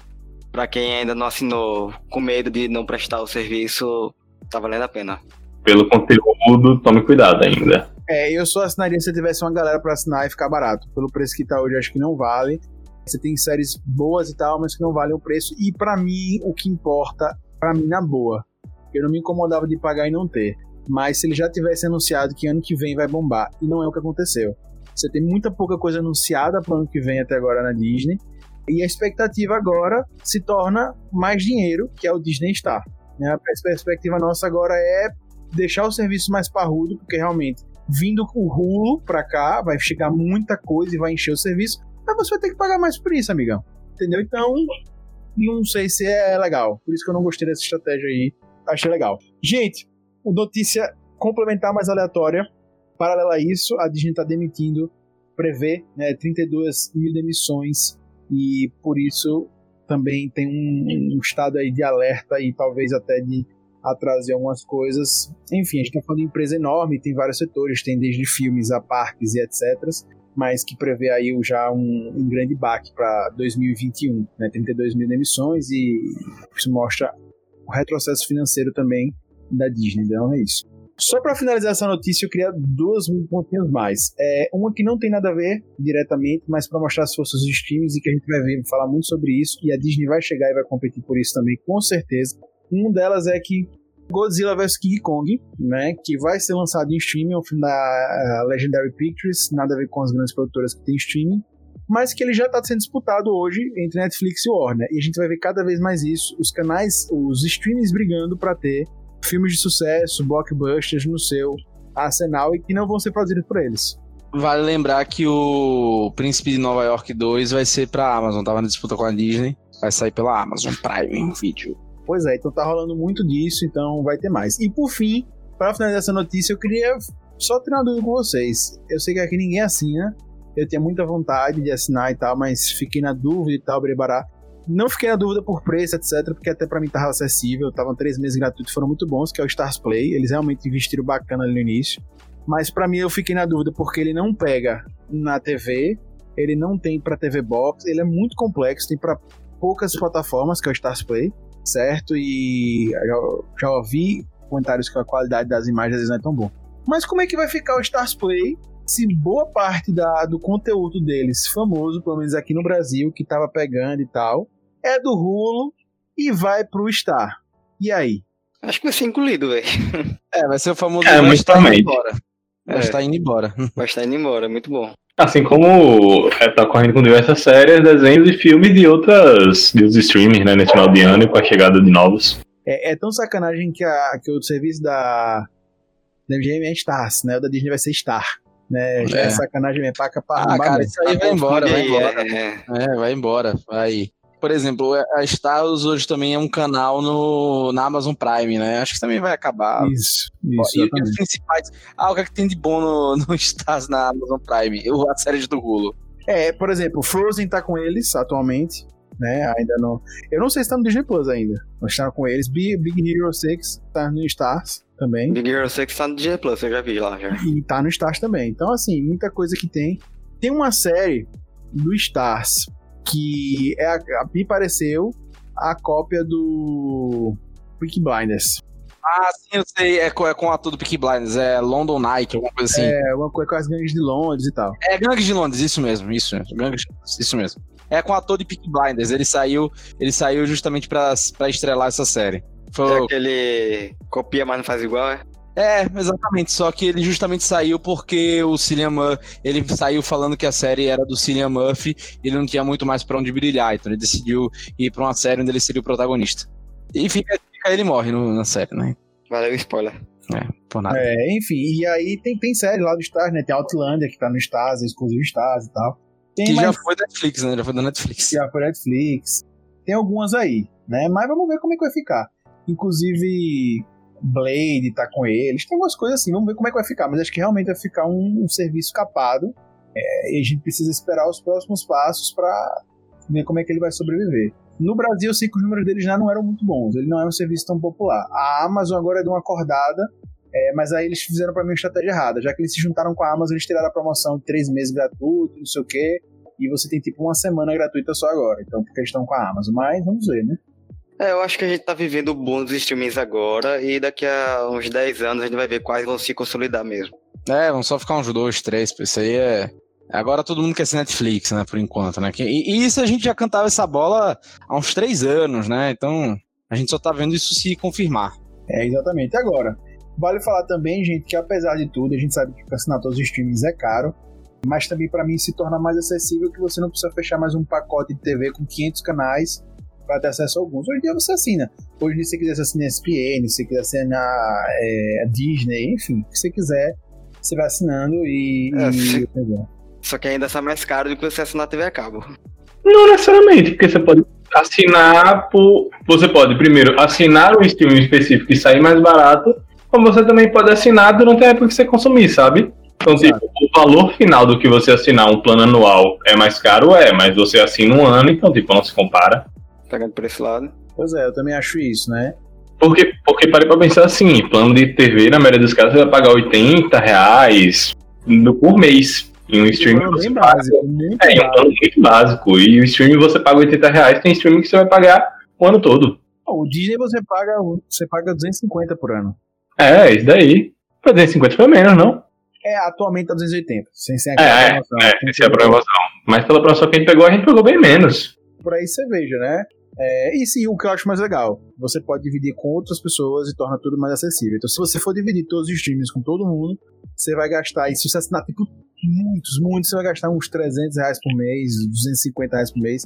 para quem ainda não assinou, com medo de não prestar o serviço, tá valendo a pena pelo conteúdo, tome cuidado ainda. É, eu só assinaria se tivesse uma galera para assinar e ficar barato. Pelo preço que tá hoje, acho que não vale. Você tem séries boas e tal, mas que não valem o preço. E para mim, o que importa, para mim, na boa. Eu não me incomodava de pagar e não ter. Mas se ele já tivesse anunciado que ano que vem vai bombar, e não é o que aconteceu. Você tem muita pouca coisa anunciada para o ano que vem até agora na Disney. E a expectativa agora se torna mais dinheiro, que é o Disney Star. Né? A perspectiva nossa agora é deixar o serviço mais parrudo, porque realmente, vindo com o Hulu para cá, vai chegar muita coisa e vai encher o serviço, mas você vai ter que pagar mais por isso, amigão. Entendeu? Então, não sei se é legal. Por isso que eu não gostei dessa estratégia aí. Achei legal. Gente, notícia complementar mais aleatória. Paralela a isso, a Disney está demitindo, prevê né, 32 mil demissões e por isso também tem um, um estado aí de alerta e talvez até de atraso em algumas coisas. Enfim, a gente está falando de empresa enorme, tem vários setores, tem desde filmes a parques e etc. Mas que prevê aí já um, um grande baque para 2021, né? 32 mil demissões e isso mostra o retrocesso financeiro também da Disney. Então é isso. Só para finalizar essa notícia, eu queria duas pontinhos mais. É, uma que não tem nada a ver diretamente, mas para mostrar as forças dos streams e que a gente vai ver, falar muito sobre isso, e a Disney vai chegar e vai competir por isso também, com certeza. Uma delas é que Godzilla vs King Kong, né, que vai ser lançado em streaming, é um filme da Legendary Pictures, nada a ver com as grandes produtoras que tem streaming, mas que ele já está sendo disputado hoje entre Netflix e Warner. E a gente vai ver cada vez mais isso, os canais, os streamings brigando para ter filmes de sucesso, blockbusters no seu arsenal e que não vão ser produzidos por eles. Vale lembrar que o Príncipe de Nova York 2 vai ser pra Amazon, tava na disputa com a Disney, vai sair pela Amazon Prime Video. Pois é, então tá rolando muito disso, então vai ter mais. E por fim, para finalizar essa notícia, eu queria só ter uma dúvida com vocês. Eu sei que aqui ninguém assina, eu tinha muita vontade de assinar e tal, mas fiquei na dúvida e tal, brebará. Não fiquei na dúvida por preço, etc, porque até para mim tava acessível, estavam três meses gratuitos, foram muito bons, que é o Stars Play, eles realmente investiram bacana ali no início. Mas para mim eu fiquei na dúvida porque ele não pega na TV, ele não tem para TV Box, ele é muito complexo, tem para poucas plataformas, que é o Stars Play, certo? E já, já ouvi comentários que a qualidade das imagens às vezes não é tão boa. Mas como é que vai ficar o Stars Play se boa parte da, do conteúdo deles, famoso, pelo menos aqui no Brasil, que tava pegando e tal, é do Hulu e vai pro Star. E aí? Acho que vai ser incluído, velho. É, vai ser o famoso. É, embora. Vai É. estar indo embora. Vai estar indo embora, muito bom. Assim como é, tá ocorrendo com diversas séries, desenhos e filmes de outras de outros streamers, né, nesse final de ano e com a chegada de novos. É, é tão sacanagem que, a, que o serviço da, da MGM é Stars, né? O da Disney vai ser Star. Né? É, É. sacanagem mesmo, paca pra Ah, cara, isso aí vai embora, vai embora. é, É, vai embora, vai. Por exemplo, a Stars hoje também é um canal no, na Amazon Prime, né? Acho que também vai acabar. Isso, isso, e, e os principais. Ah, o que, é que tem de bom no, no Stars na Amazon Prime? Eu, a série do Hulu. É, por exemplo, Frozen tá com eles atualmente, né? Ainda não. Eu não sei se tá no Disney Plus ainda. Mas tá com eles. Big, Big Hero 6 tá no Stars também. Big Hero 6 tá no DJ Plus, eu já vi lá já. E tá no Stars também. Então, assim, muita coisa que tem. Tem uma série do Stars que é a, a- me pareceu a cópia do Peaky Blinders. Ah, sim, eu sei. É com, é com o ator do Peaky Blinders. É London Night, alguma coisa assim. É, É uma coisa com as gangues de Londres e tal. Gangue de Londres, isso mesmo. Isso mesmo. Gangue de Londres, isso mesmo. É com o ator de Peaky Blinders. Ele saiu, ele saiu justamente pra, pra estrelar essa série. Foi, É aquele copia, mas não faz igual, é? É, exatamente. Só que ele justamente saiu porque o Cillian Murphy, ele saiu falando que a série era do Cillian Murphy e ele não tinha muito mais pra onde brilhar. Então ele decidiu ir pra uma série onde ele seria o protagonista. E fica, fica ele morre no- na série, né? Valeu spoiler. É, por nada. É, enfim, e aí tem, tem série lá do Stars, né? Tem Outlander que tá no Stars, é exclusivo Stars e tal. Tem que mais já foi da Netflix, né? Já foi da Netflix. já foi Netflix. Tem algumas aí, né? Mas vamos ver como é que vai ficar. Inclusive, Blade tá com eles. Tem algumas coisas assim, vamos ver como é que vai ficar. Mas acho que realmente vai ficar um, um serviço capado. É, e a gente precisa esperar os próximos passos pra ver como é que ele vai sobreviver. No Brasil, eu sei que os números dele já não eram muito bons. Ele não é um serviço tão popular. A Amazon agora é de uma acordada. é, mas aí eles fizeram pra mim uma estratégia errada. Já que eles se juntaram com a Amazon, eles tiraram a promoção de três meses gratuito, não sei o quê. E você tem tipo uma semana gratuita só agora. Então, porque eles estão com a Amazon. Mas vamos ver, né? É, eu acho que a gente tá vivendo o boom dos streamings agora e daqui a uns 10 anos a gente vai ver quais vão se consolidar mesmo. É, vão só ficar uns dois, três. Isso aí é. Agora todo mundo quer ser Netflix, né? Por enquanto, né? E, e isso a gente já cantava essa bola há uns três anos, né? Então a gente só tá vendo isso se confirmar. É, exatamente. Agora, vale falar também, gente, que apesar de tudo, a gente sabe que assinar todos os streamings é caro. Mas também para mim se torna mais acessível que você não precisa fechar mais um pacote de TV com 500 canais para ter acesso a alguns. Hoje em dia você assina. Hoje em dia, se você quiser assinar ESPN, se você quiser assinar é, Disney, enfim, o que você quiser, você vai assinando e. É, e- se- Só que ainda sai mais caro do que você assinar a TV a cabo. Não necessariamente, porque você pode assinar por. Você pode, primeiro, assinar um streaming específico e sair mais barato, como você também pode assinar durante a época que você consumir, sabe? Então, tipo, o valor final do que você assinar um plano anual é mais caro, é, mas você assina um ano, então, tipo, não se compara. Pegando por esse lado. Pois é, eu também acho isso, né? Porque, porque parei pra pensar assim, plano de TV, na maioria dos casos, você vai pagar 80 reais no- por mês. Em um streaming Plano você bem paga- básico, muito É, e um básico. plano muito básico. E o streaming você paga 80 reais, tem streaming que você vai pagar o ano todo. O Disney você paga, você paga 250 por ano. É, isso daí. Pra 250 foi menos, não? É, atualmente tá 280, sem ser É, aquela é, promoção. é, é a promoção. Mas pela promoção que a gente pegou, a gente pegou bem menos. Por aí você veja, né? É, e sim, o que eu acho mais legal, você pode dividir com outras pessoas e torna tudo mais acessível. Então, se você for dividir todos os streams com todo mundo, você vai gastar, e se você assinar tipo muitos, muitos, você vai gastar uns 300 reais por mês, 250 reais por mês.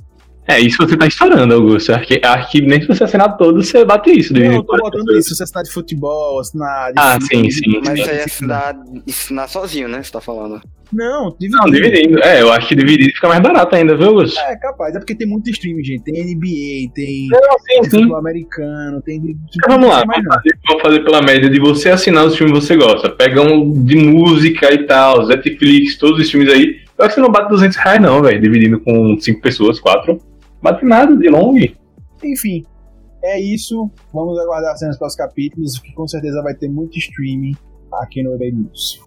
É, isso você tá estourando, Augusto. Acho que, acho que nem se você assinar todos, você bate isso. Não, dividindo eu tô botando pessoas. isso, se você assinar de futebol, assinar de Ah, filme, sim, sim, Mas isso aí é assinar, ensinar sozinho, né? Você tá falando. Não, dividir. Não, dividindo. É, eu acho que dividido fica mais barato ainda, viu, Augusto? É, capaz, é porque tem muito stream, gente. Tem NBA, tem Não, sim, sim. futebol americano, tem Então vamos lá, vamos fazer, vamos fazer pela média de você assinar os filmes que você gosta. Pega um de música e tal, Netflix, todos os filmes aí. Eu acho que não bate 200 reais não, velho. Dividindo com 5 pessoas, 4. Bate nada de longe. Enfim, é isso. Vamos aguardar as cenas para os capítulos, que com certeza vai ter muito streaming aqui no eBay News.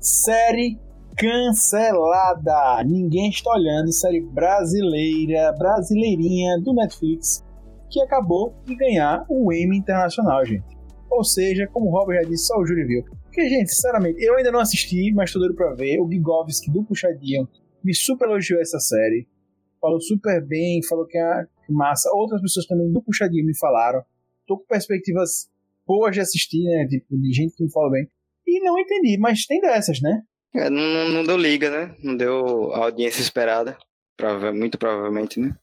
Série cancelada. Ninguém está olhando. Série brasileira, brasileirinha do Netflix, que acabou de ganhar o Emmy Internacional, gente. Ou seja, como o Robert já disse, só o júri viu. Porque, gente, sinceramente, eu ainda não assisti, mas tô doido pra ver. O Gigovski do Puxadinho me super elogiou essa série. Falou super bem, falou que é massa. Outras pessoas também do Puxadinho me falaram. Tô com perspectivas boas de assistir, né? De, de gente que me falou bem. E não entendi, mas tem dessas, né? É, não, não- deu liga, né? Não deu a audiência esperada. Prova- muito provavelmente, né?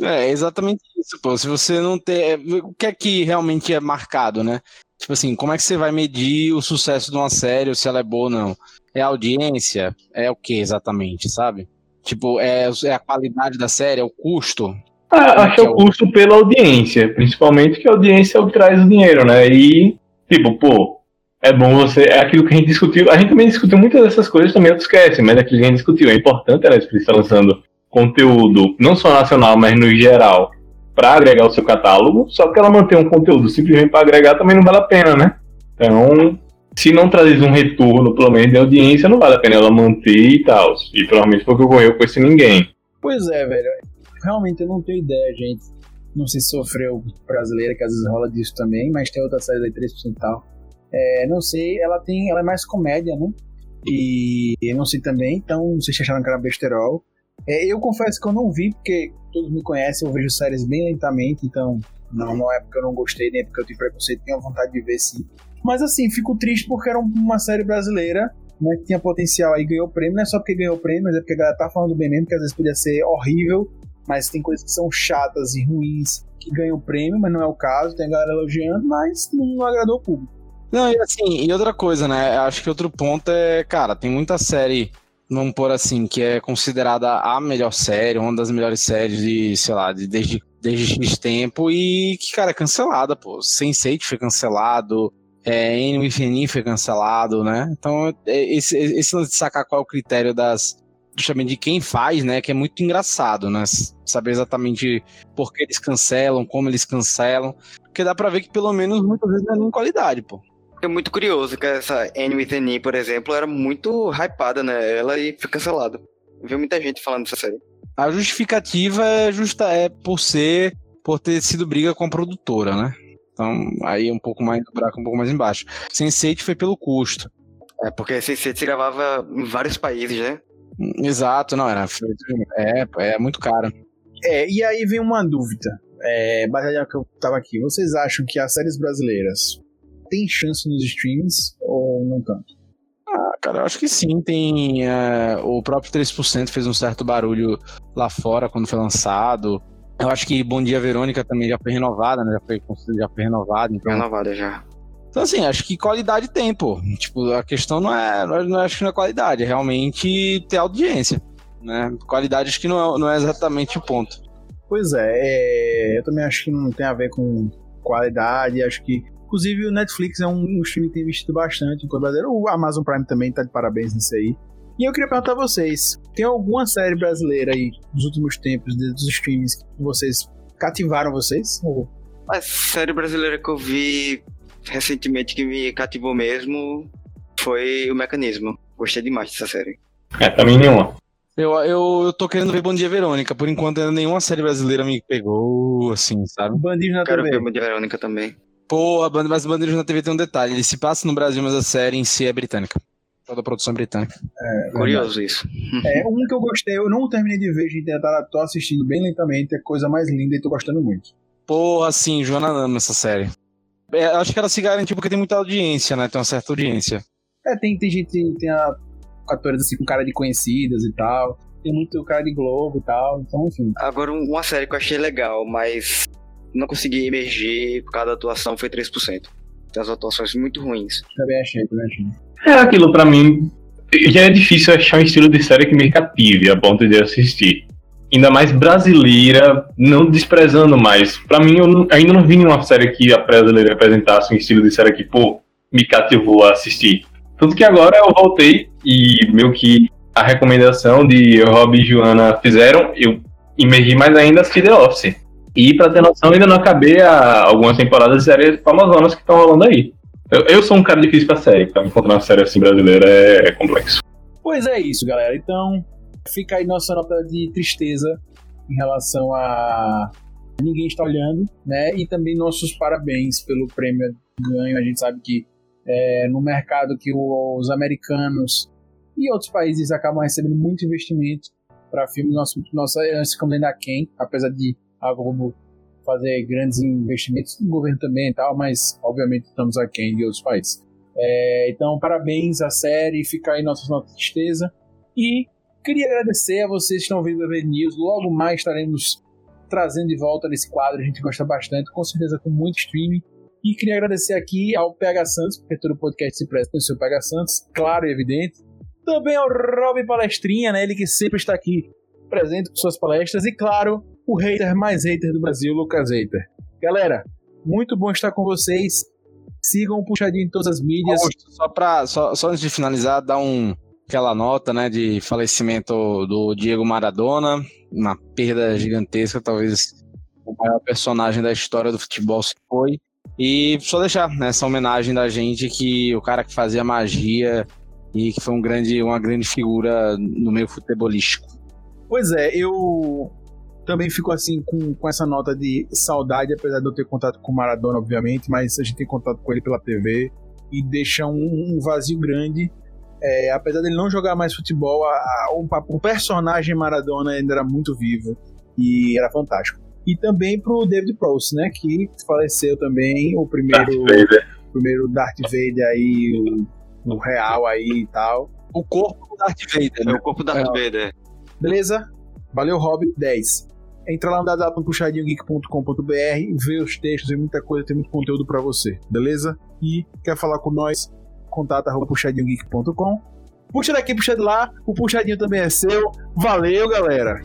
É exatamente isso, pô. Se você não ter. O que é que realmente é marcado, né? Tipo assim, como é que você vai medir o sucesso de uma série, ou se ela é boa ou não? É a audiência? É o que exatamente, sabe? Tipo, é, é a qualidade da série, é o custo? Ah, acho que é o custo pela audiência. Principalmente que a audiência é o que traz o dinheiro, né? E, tipo, pô, é bom você. É aquilo que a gente discutiu. A gente também discutiu muitas dessas coisas, também outros esquecem, mas é aquilo que a gente discutiu. É importante a Netflix estar lançando conteúdo, não só nacional, mas no geral, para agregar o seu catálogo. Só que ela manter um conteúdo simplesmente para agregar também não vale a pena, né? Então, se não traz um retorno, pelo menos de audiência, não vale a pena ela manter e tal. E provavelmente foi o que ocorreu com esse ninguém. Pois é, velho. Realmente eu não tenho ideia, gente. Não sei se sofreu brasileira, que às vezes rola disso também, mas tem outras séries aí 3% e tal. É, não sei, ela tem. Ela é mais comédia, né? E eu não sei também, então não sei se acharam que era besterol. É, eu confesso que eu não vi, porque todos me conhecem, eu vejo séries bem lentamente, então não, não é porque eu não gostei, nem porque eu tenho preconceito, tenho vontade de ver sim. Mas assim, fico triste porque era uma série brasileira, né, que tinha potencial aí, ganhou prêmio, não é só porque ganhou prêmio, mas é porque a galera tá falando bem mesmo, que às vezes podia ser horrível, mas tem coisas que são chatas e ruins que ganham prêmio, mas não é o caso, tem a galera elogiando, mas não, agradou o público. Não, e assim, e outra coisa, né? Acho que outro ponto é, cara, tem muita série, vamos pôr assim, que é considerada a melhor série, uma das melhores séries de, sei lá, de, desde, desde X tempo e que, cara, é cancelada, pô. Sense8 foi cancelado, é, Enemy Within foi cancelado, né? Então, é, esse, esse lance de sacar qual é o critério das. Justamente de quem faz, né? Que é muito engraçado, né? Saber exatamente por que eles cancelam, como eles cancelam. Porque dá pra ver que pelo menos muitas vezes não é nem qualidade, pô. É muito curioso que essa an E, por exemplo, era muito hypada, né? Ela e foi cancelada. Viu muita gente falando dessa série. A justificativa é justa é por ser por ter sido briga com a produtora, né? Então, aí um pouco mais do buraco, um pouco mais embaixo. Sense8 foi pelo custo. É, porque a Sense8 se gravava em vários países, né? Exato, não, era. É, é muito caro. É, e aí vem uma dúvida, é, baseada no que eu tava aqui, vocês acham que as séries brasileiras têm chance nos streams ou não tanto? Ah, cara, eu acho que sim. Tem. É, o próprio 3% fez um certo barulho lá fora quando foi lançado. Eu acho que Bom Dia Verônica também já foi renovada, né? Já foi, já foi renovada. Então... Renovada já. Então, assim, acho que qualidade tem, pô. Tipo, a questão não é. Não acho que não é qualidade, é realmente ter audiência. Né? Qualidade acho que não é, não é exatamente o ponto. Pois é, é, eu também acho que não tem a ver com qualidade, acho que. Inclusive o Netflix é um, um stream que tem investido bastante em brasileiro. O Amazon Prime também tá de parabéns nisso aí. E eu queria perguntar a vocês: tem alguma série brasileira aí dos últimos tempos, dos streams, que vocês cativaram vocês? A série brasileira que eu vi recentemente que me cativou mesmo foi o Mecanismo. Gostei demais dessa série. É, também nenhuma. Eu, eu, eu tô querendo ver Bom Dia Verônica. Por enquanto, ainda nenhuma série brasileira me pegou, assim, sabe? Bandido na Quero TV. ver Bom Dia Verônica também. Porra, mas Bandidos na TV tem um detalhe. Ele se passa no Brasil, mas a série em si é britânica. Toda a produção é britânica. É, Curioso isso. É, um que eu gostei, eu não terminei de ver, gente, tá, tô assistindo bem lentamente, é coisa mais linda e tô gostando muito. Porra, sim, Joana ama essa série. É, acho que ela se garantiu porque tem muita audiência, né? Tem uma certa audiência. É, tem, tem gente, tem, tem a, atores assim com cara de conhecidas e tal, tem muito cara de Globo e tal, então enfim. Agora, um- uma série que eu achei legal, mas não consegui emergir por causa da atuação foi 3%. Tem as atuações muito ruins. Também achei, também achei. É aquilo pra mim. Já é difícil achar um estilo de série que me cative a ponto de assistir. Ainda mais brasileira, não desprezando mais. Pra mim, eu não- ainda não vi nenhuma série que a brasileira apresentasse um estilo de série que, pô, me cativou a assistir. Tanto que agora eu voltei e meio que a recomendação de Rob e Joana fizeram, eu emergi mais ainda assisti The Office. E pra ter noção, ainda não acabei a, algumas temporadas de séries amazonas que estão rolando aí. Eu, eu sou um cara difícil pra série, pra encontrar uma série assim brasileira é, é complexo. Pois é isso, galera. Então, fica aí nossa nota de tristeza em relação a ninguém está olhando, né? E também nossos parabéns pelo prêmio ganho. A gente sabe que é, no mercado que os americanos e outros países acabam recebendo muito investimento para filmes, nossa, nós ficamos ainda aquém, apesar de a Globo fazer grandes investimentos, o governo também e tal, mas obviamente estamos aquém de outros países. É, então, parabéns à série, fica aí nossa de tristeza. E queria agradecer a vocês que estão ouvindo o BB News. Logo mais estaremos trazendo de volta nesse quadro, a gente gosta bastante, com certeza com muito streaming. E queria agradecer aqui ao PH Santos, porque todo podcast se presta pelo seu PH Santos, claro e evidente. Também ao Rob Palestrinha, né, ele que sempre está aqui presente com suas palestras. E claro, o hater mais hater do Brasil, Lucas Hater. Galera, muito bom estar com vocês. Sigam o Puxadinho em todas as mídias. Augusto, só, pra, só, só antes de finalizar, dar um, aquela nota né, de falecimento do Diego Maradona, uma perda gigantesca, talvez o maior personagem da história do futebol se foi. E só deixar essa homenagem da gente que o cara que fazia magia e que foi um grande, uma grande figura no meio futebolístico. Pois é, eu também fico assim com, com essa nota de saudade, apesar de eu ter contato com o Maradona, obviamente, mas a gente tem contato com ele pela TV e deixa um, um vazio grande. É, apesar dele não jogar mais futebol, a, a, o, o personagem Maradona ainda era muito vivo e era fantástico. E também pro David Proust, né, que faleceu também, o primeiro Darth Vader. primeiro Darth Vader aí, o, o real aí e tal. O corpo do Darth Vader, É né? o corpo da É. Vader. Beleza? Valeu, Rob. 10. Entra lá no www.puxadinhogeek.com.br, vê os textos, tem muita coisa, tem muito conteúdo pra você, beleza? E quer falar com nós? Contata arroba puxadinhogeek.com. Puxa daqui, puxa de lá, o puxadinho também é seu. Valeu, galera!